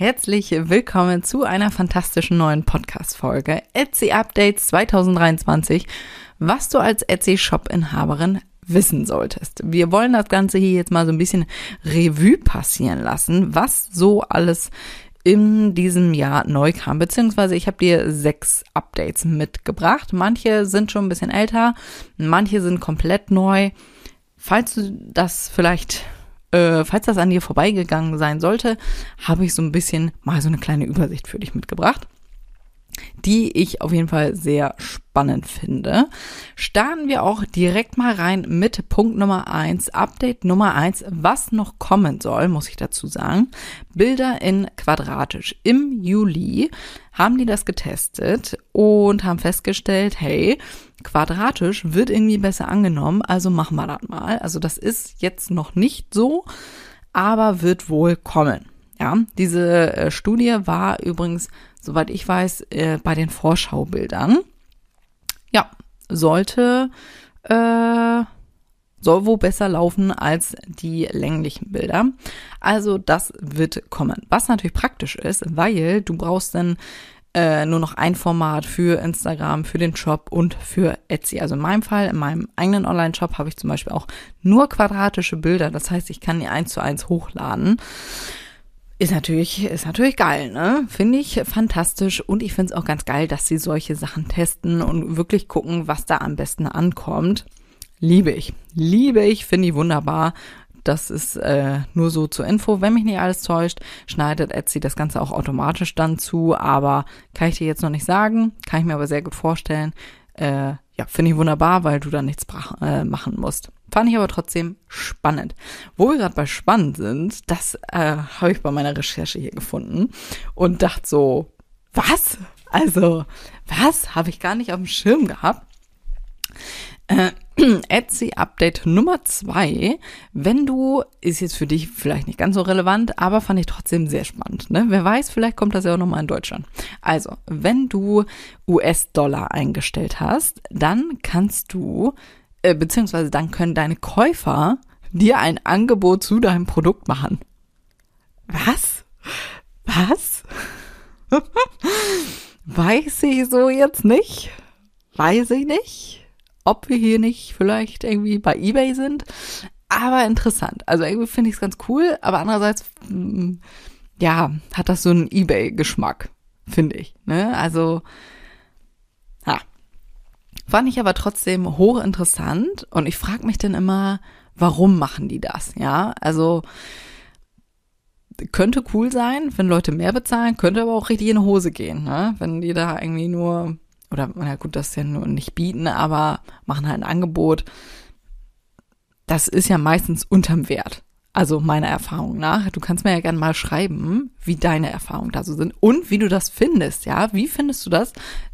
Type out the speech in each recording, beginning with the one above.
Herzlich willkommen zu einer fantastischen neuen Podcast-Folge Etsy Updates 2023, was du als Etsy-Shop-Inhaberin wissen solltest. Wir wollen das Ganze hier jetzt mal so ein bisschen Revue passieren lassen, was so alles in diesem Jahr neu kam, beziehungsweise ich habe dir sechs Updates mitgebracht. Manche sind schon ein bisschen älter, manche sind komplett neu. Falls du das vielleicht äh, falls das an dir vorbeigegangen sein sollte, habe ich so ein bisschen mal so eine kleine Übersicht für dich mitgebracht die ich auf jeden Fall sehr spannend finde. Starten wir auch direkt mal rein mit Punkt Nummer eins, Update Nummer eins, was noch kommen soll, muss ich dazu sagen. Bilder in quadratisch. Im Juli haben die das getestet und haben festgestellt, hey, quadratisch wird irgendwie besser angenommen, also machen wir das mal. Also das ist jetzt noch nicht so, aber wird wohl kommen. Ja, diese äh, Studie war übrigens soweit ich weiß, äh, bei den Vorschaubildern. Ja, sollte, äh, soll wohl besser laufen als die länglichen Bilder. Also das wird kommen. Was natürlich praktisch ist, weil du brauchst dann äh, nur noch ein Format für Instagram, für den Shop und für Etsy. Also in meinem Fall, in meinem eigenen Online-Shop habe ich zum Beispiel auch nur quadratische Bilder. Das heißt, ich kann die eins zu eins hochladen. Ist natürlich, ist natürlich geil, ne? Finde ich fantastisch und ich finde es auch ganz geil, dass sie solche Sachen testen und wirklich gucken, was da am besten ankommt. Liebe ich. Liebe ich, finde ich wunderbar. Das ist äh, nur so zur Info. Wenn mich nicht alles täuscht, schneidet Etsy das Ganze auch automatisch dann zu, aber kann ich dir jetzt noch nicht sagen, kann ich mir aber sehr gut vorstellen. Äh, ja, finde ich wunderbar, weil du da nichts äh, machen musst. Fand ich aber trotzdem spannend. Wo wir gerade bei spannend sind, das äh, habe ich bei meiner Recherche hier gefunden und dachte so, was? Also, was? Habe ich gar nicht auf dem Schirm gehabt. Äh, Etsy Update Nummer zwei. Wenn du, ist jetzt für dich vielleicht nicht ganz so relevant, aber fand ich trotzdem sehr spannend. Ne? Wer weiß, vielleicht kommt das ja auch nochmal in Deutschland. Also, wenn du US-Dollar eingestellt hast, dann kannst du äh, beziehungsweise dann können deine Käufer dir ein Angebot zu deinem Produkt machen. Was? Was? Weiß ich so jetzt nicht. Weiß ich nicht, ob wir hier nicht vielleicht irgendwie bei eBay sind. Aber interessant. Also irgendwie finde ich es ganz cool, aber andererseits, mm, ja, hat das so einen eBay-Geschmack, finde ich. Ne? Also, ha, Fand ich aber trotzdem hochinteressant und ich frage mich dann immer, warum machen die das? Ja, also könnte cool sein, wenn Leute mehr bezahlen, könnte aber auch richtig in die Hose gehen, ne? wenn die da irgendwie nur, oder na gut, das ja nur nicht bieten, aber machen halt ein Angebot. Das ist ja meistens unterm Wert. Also meiner Erfahrung nach. Du kannst mir ja gerne mal schreiben, wie deine Erfahrungen da so sind und wie du das findest, ja. Wie findest du das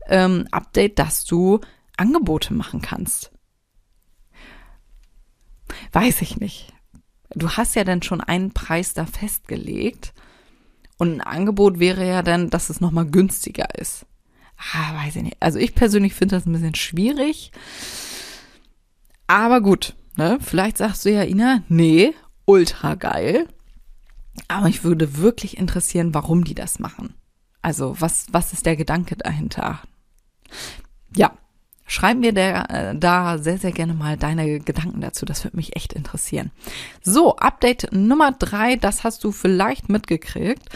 ähm, Update, dass du Angebote machen kannst. Weiß ich nicht. Du hast ja dann schon einen Preis da festgelegt und ein Angebot wäre ja dann, dass es nochmal günstiger ist. Ah, weiß ich nicht. Also ich persönlich finde das ein bisschen schwierig. Aber gut, ne? Vielleicht sagst du ja, Ina, nee, ultra geil. Aber mich würde wirklich interessieren, warum die das machen. Also, was, was ist der Gedanke dahinter? Ja, Schreib mir der, äh, da sehr, sehr gerne mal deine Gedanken dazu. Das würde mich echt interessieren. So, Update Nummer drei, das hast du vielleicht mitgekriegt,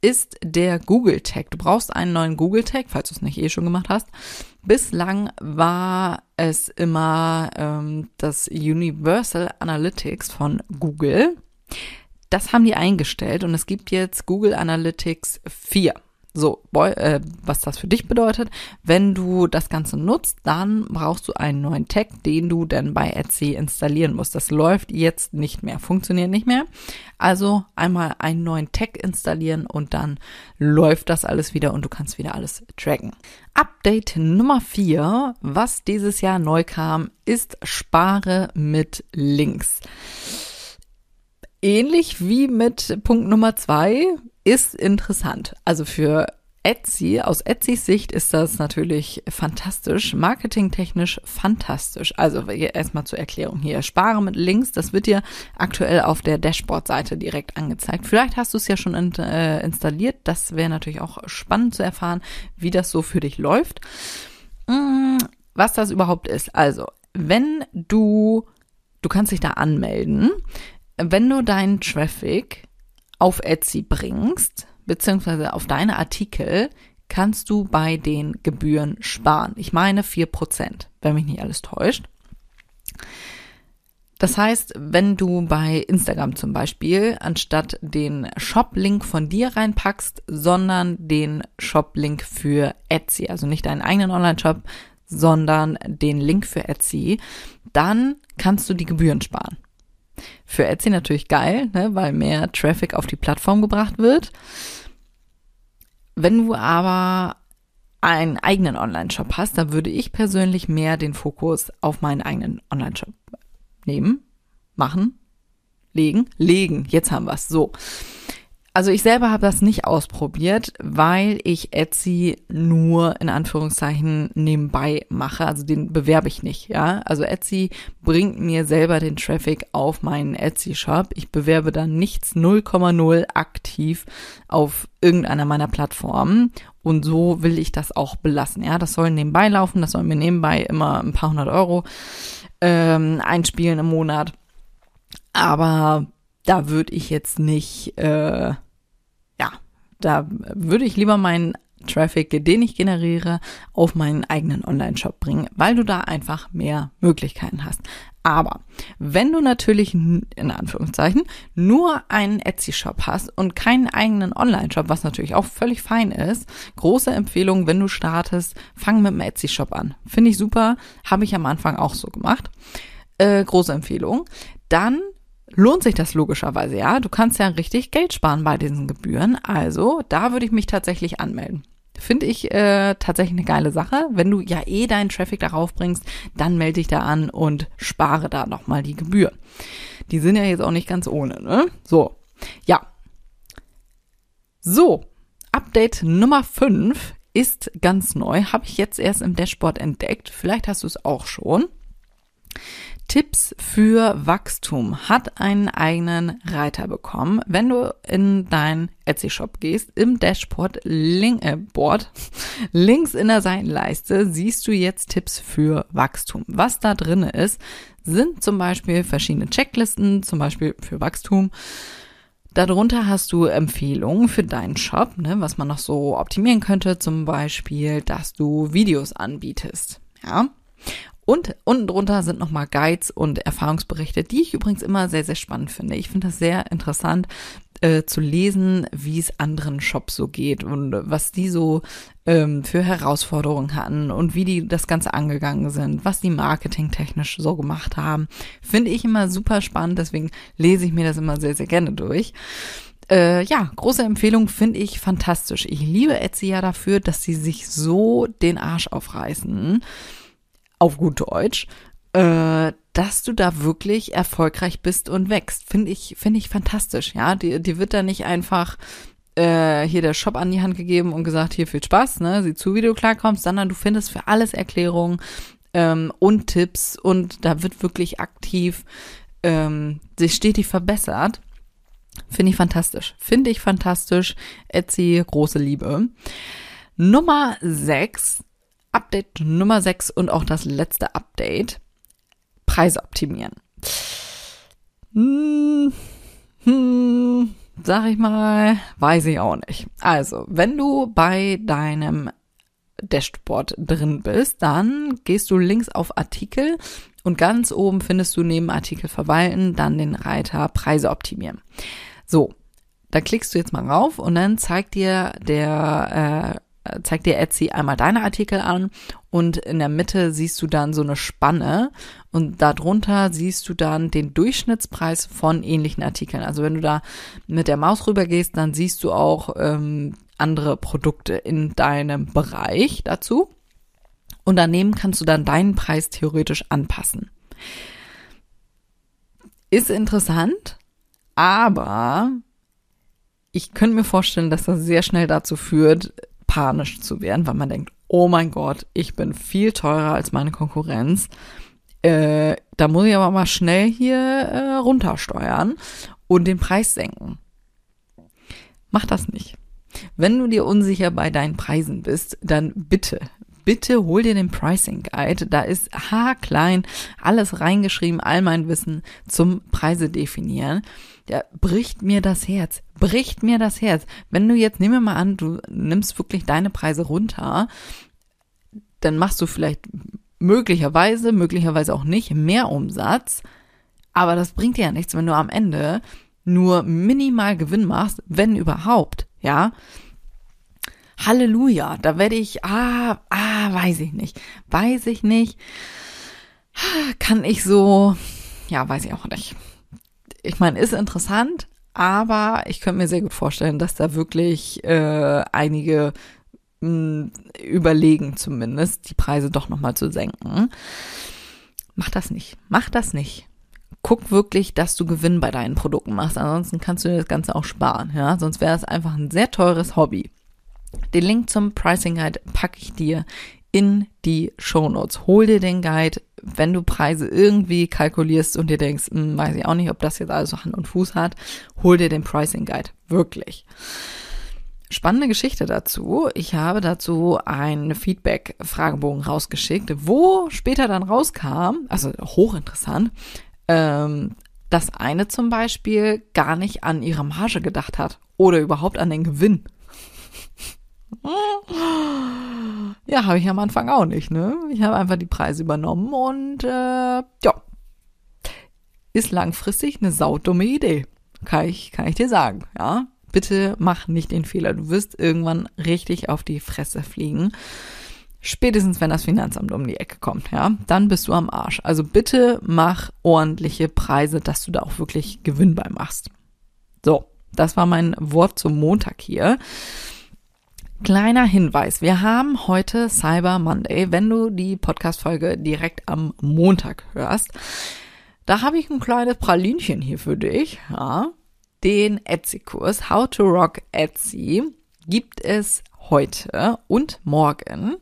ist der Google Tag. Du brauchst einen neuen Google Tag, falls du es nicht eh schon gemacht hast. Bislang war es immer ähm, das Universal Analytics von Google. Das haben die eingestellt und es gibt jetzt Google Analytics 4. So, boy, äh, was das für dich bedeutet, wenn du das Ganze nutzt, dann brauchst du einen neuen Tag, den du dann bei Etsy installieren musst. Das läuft jetzt nicht mehr, funktioniert nicht mehr. Also einmal einen neuen Tag installieren und dann läuft das alles wieder und du kannst wieder alles tracken. Update Nummer vier, was dieses Jahr neu kam, ist Spare mit Links. Ähnlich wie mit Punkt Nummer zwei ist interessant. Also für Etsy, aus Etsys Sicht ist das natürlich fantastisch, marketingtechnisch fantastisch. Also erstmal zur Erklärung hier. Spare mit Links, das wird dir aktuell auf der Dashboard-Seite direkt angezeigt. Vielleicht hast du es ja schon in, äh, installiert. Das wäre natürlich auch spannend zu erfahren, wie das so für dich läuft. Hm, was das überhaupt ist. Also, wenn du, du kannst dich da anmelden, wenn du deinen Traffic auf Etsy bringst, beziehungsweise auf deine Artikel, kannst du bei den Gebühren sparen. Ich meine vier Prozent, wenn mich nicht alles täuscht. Das heißt, wenn du bei Instagram zum Beispiel anstatt den Shop-Link von dir reinpackst, sondern den Shop-Link für Etsy, also nicht deinen eigenen Online-Shop, sondern den Link für Etsy, dann kannst du die Gebühren sparen. Für Etsy natürlich geil, ne, weil mehr Traffic auf die Plattform gebracht wird. Wenn du aber einen eigenen Online-Shop hast, da würde ich persönlich mehr den Fokus auf meinen eigenen Online-Shop nehmen, machen, legen, legen. Jetzt haben wir es. So. Also ich selber habe das nicht ausprobiert, weil ich Etsy nur in Anführungszeichen nebenbei mache. Also den bewerbe ich nicht, ja. Also Etsy bringt mir selber den Traffic auf meinen Etsy-Shop. Ich bewerbe dann nichts 0,0 aktiv auf irgendeiner meiner Plattformen. Und so will ich das auch belassen, ja. Das soll nebenbei laufen, das soll mir nebenbei immer ein paar hundert Euro ähm, einspielen im Monat. Aber da würde ich jetzt nicht, äh, ja, da würde ich lieber meinen Traffic, den ich generiere, auf meinen eigenen Online-Shop bringen, weil du da einfach mehr Möglichkeiten hast. Aber wenn du natürlich in Anführungszeichen nur einen Etsy-Shop hast und keinen eigenen Online-Shop, was natürlich auch völlig fein ist, große Empfehlung, wenn du startest, fang mit einem Etsy-Shop an. Finde ich super, habe ich am Anfang auch so gemacht. Äh, große Empfehlung. Dann lohnt sich das logischerweise, ja. Du kannst ja richtig Geld sparen bei diesen Gebühren. Also da würde ich mich tatsächlich anmelden. Finde ich äh, tatsächlich eine geile Sache. Wenn du ja eh deinen Traffic darauf bringst, dann melde dich da an und spare da nochmal die Gebühren. Die sind ja jetzt auch nicht ganz ohne, ne? So, ja. So, Update Nummer 5 ist ganz neu. Habe ich jetzt erst im Dashboard entdeckt. Vielleicht hast du es auch schon. Tipps für Wachstum hat einen eigenen Reiter bekommen. Wenn du in deinen Etsy-Shop gehst, im Dashboard Link, äh, Board, links in der Seitenleiste siehst du jetzt Tipps für Wachstum. Was da drin ist, sind zum Beispiel verschiedene Checklisten, zum Beispiel für Wachstum. Darunter hast du Empfehlungen für deinen Shop, ne, was man noch so optimieren könnte, zum Beispiel, dass du Videos anbietest. Ja. Und unten drunter sind nochmal Guides und Erfahrungsberichte, die ich übrigens immer sehr, sehr spannend finde. Ich finde das sehr interessant äh, zu lesen, wie es anderen Shops so geht und was die so ähm, für Herausforderungen hatten und wie die das Ganze angegangen sind, was die marketingtechnisch so gemacht haben. Finde ich immer super spannend, deswegen lese ich mir das immer sehr, sehr gerne durch. Äh, ja, große Empfehlung finde ich fantastisch. Ich liebe Etsy ja dafür, dass sie sich so den Arsch aufreißen auf gut Deutsch, äh, dass du da wirklich erfolgreich bist und wächst. Finde ich, finde ich fantastisch. Ja, die, die wird da nicht einfach äh, hier der Shop an die Hand gegeben und gesagt, hier viel Spaß, ne, sieh zu, wie du klarkommst, sondern du findest für alles Erklärungen ähm, und Tipps und da wird wirklich aktiv ähm, sich stetig verbessert. Finde ich fantastisch. Finde ich fantastisch. Etsy, große Liebe. Nummer 6 Update Nummer 6 und auch das letzte Update. Preise optimieren. Hm, hm, sag ich mal, weiß ich auch nicht. Also, wenn du bei deinem Dashboard drin bist, dann gehst du links auf Artikel und ganz oben findest du neben Artikel verwalten dann den Reiter Preise optimieren. So, da klickst du jetzt mal rauf und dann zeigt dir der äh, zeigt dir Etsy einmal deine Artikel an und in der Mitte siehst du dann so eine Spanne und darunter siehst du dann den Durchschnittspreis von ähnlichen Artikeln. Also wenn du da mit der Maus rüber gehst, dann siehst du auch ähm, andere Produkte in deinem Bereich dazu. Und daneben kannst du dann deinen Preis theoretisch anpassen. Ist interessant, aber ich könnte mir vorstellen, dass das sehr schnell dazu führt, panisch zu werden, weil man denkt, oh mein Gott, ich bin viel teurer als meine Konkurrenz. Äh, da muss ich aber mal schnell hier äh, runtersteuern und den Preis senken. Mach das nicht. Wenn du dir unsicher bei deinen Preisen bist, dann bitte, bitte hol dir den Pricing Guide. Da ist haarklein alles reingeschrieben, all mein Wissen zum Preise definieren. Der bricht mir das Herz, bricht mir das Herz. Wenn du jetzt, nehmen wir mal an, du nimmst wirklich deine Preise runter, dann machst du vielleicht möglicherweise, möglicherweise auch nicht, mehr Umsatz. Aber das bringt dir ja nichts, wenn du am Ende nur minimal Gewinn machst, wenn überhaupt, ja. Halleluja, da werde ich, ah, ah, weiß ich nicht, weiß ich nicht, kann ich so, ja, weiß ich auch nicht. Ich meine, ist interessant, aber ich könnte mir sehr gut vorstellen, dass da wirklich äh, einige mh, überlegen zumindest, die Preise doch nochmal zu senken. Mach das nicht. Mach das nicht. Guck wirklich, dass du Gewinn bei deinen Produkten machst. Ansonsten kannst du dir das Ganze auch sparen. Ja, sonst wäre es einfach ein sehr teures Hobby. Den Link zum Pricing Guide packe ich dir in die Show Notes. Hol dir den Guide, wenn du Preise irgendwie kalkulierst und dir denkst, hm, weiß ich auch nicht, ob das jetzt alles Hand und Fuß hat, hol dir den Pricing Guide. Wirklich. Spannende Geschichte dazu. Ich habe dazu einen Feedback-Fragebogen rausgeschickt, wo später dann rauskam, also hochinteressant, ähm, dass eine zum Beispiel gar nicht an ihre Marge gedacht hat oder überhaupt an den Gewinn. Ja, habe ich am Anfang auch nicht, ne? Ich habe einfach die Preise übernommen und äh, ja, ist langfristig eine saudumme Idee. Kann ich, kann ich dir sagen, ja? bitte mach nicht den Fehler. Du wirst irgendwann richtig auf die Fresse fliegen. Spätestens wenn das Finanzamt um die Ecke kommt, ja, dann bist du am Arsch. Also bitte mach ordentliche Preise, dass du da auch wirklich Gewinn bei machst. So, das war mein Wort zum Montag hier. Kleiner Hinweis, wir haben heute Cyber Monday, wenn du die Podcast-Folge direkt am Montag hörst. Da habe ich ein kleines Pralinchen hier für dich, ja. Den Etsy-Kurs How to Rock Etsy gibt es heute und morgen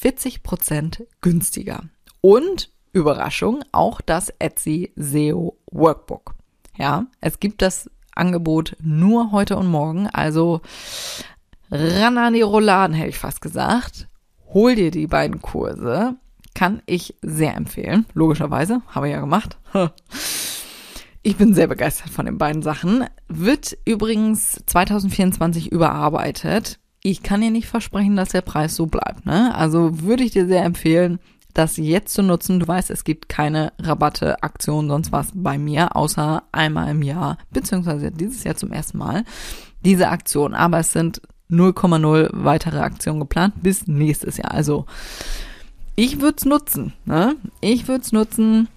40% günstiger. Und Überraschung, auch das Etsy SEO Workbook. Ja, es gibt das Angebot nur heute und morgen, also ran an die Rouladen, hätte ich fast gesagt. Hol dir die beiden Kurse. Kann ich sehr empfehlen. Logischerweise. Habe ich ja gemacht. Ich bin sehr begeistert von den beiden Sachen. Wird übrigens 2024 überarbeitet. Ich kann dir nicht versprechen, dass der Preis so bleibt. Ne? Also würde ich dir sehr empfehlen, das jetzt zu nutzen. Du weißt, es gibt keine Rabatte, Aktionen, sonst was bei mir, außer einmal im Jahr, beziehungsweise dieses Jahr zum ersten Mal, diese Aktion. Aber es sind 0,0 weitere Aktionen geplant bis nächstes Jahr. Also ich würde es nutzen. Ne? Ich würde es nutzen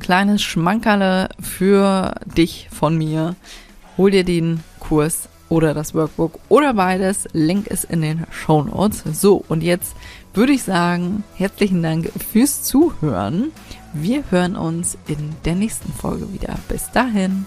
kleines Schmankerle für dich von mir. Hol dir den Kurs oder das Workbook oder beides. Link ist in den Show Notes. So, und jetzt würde ich sagen, herzlichen Dank fürs Zuhören. Wir hören uns in der nächsten Folge wieder. Bis dahin.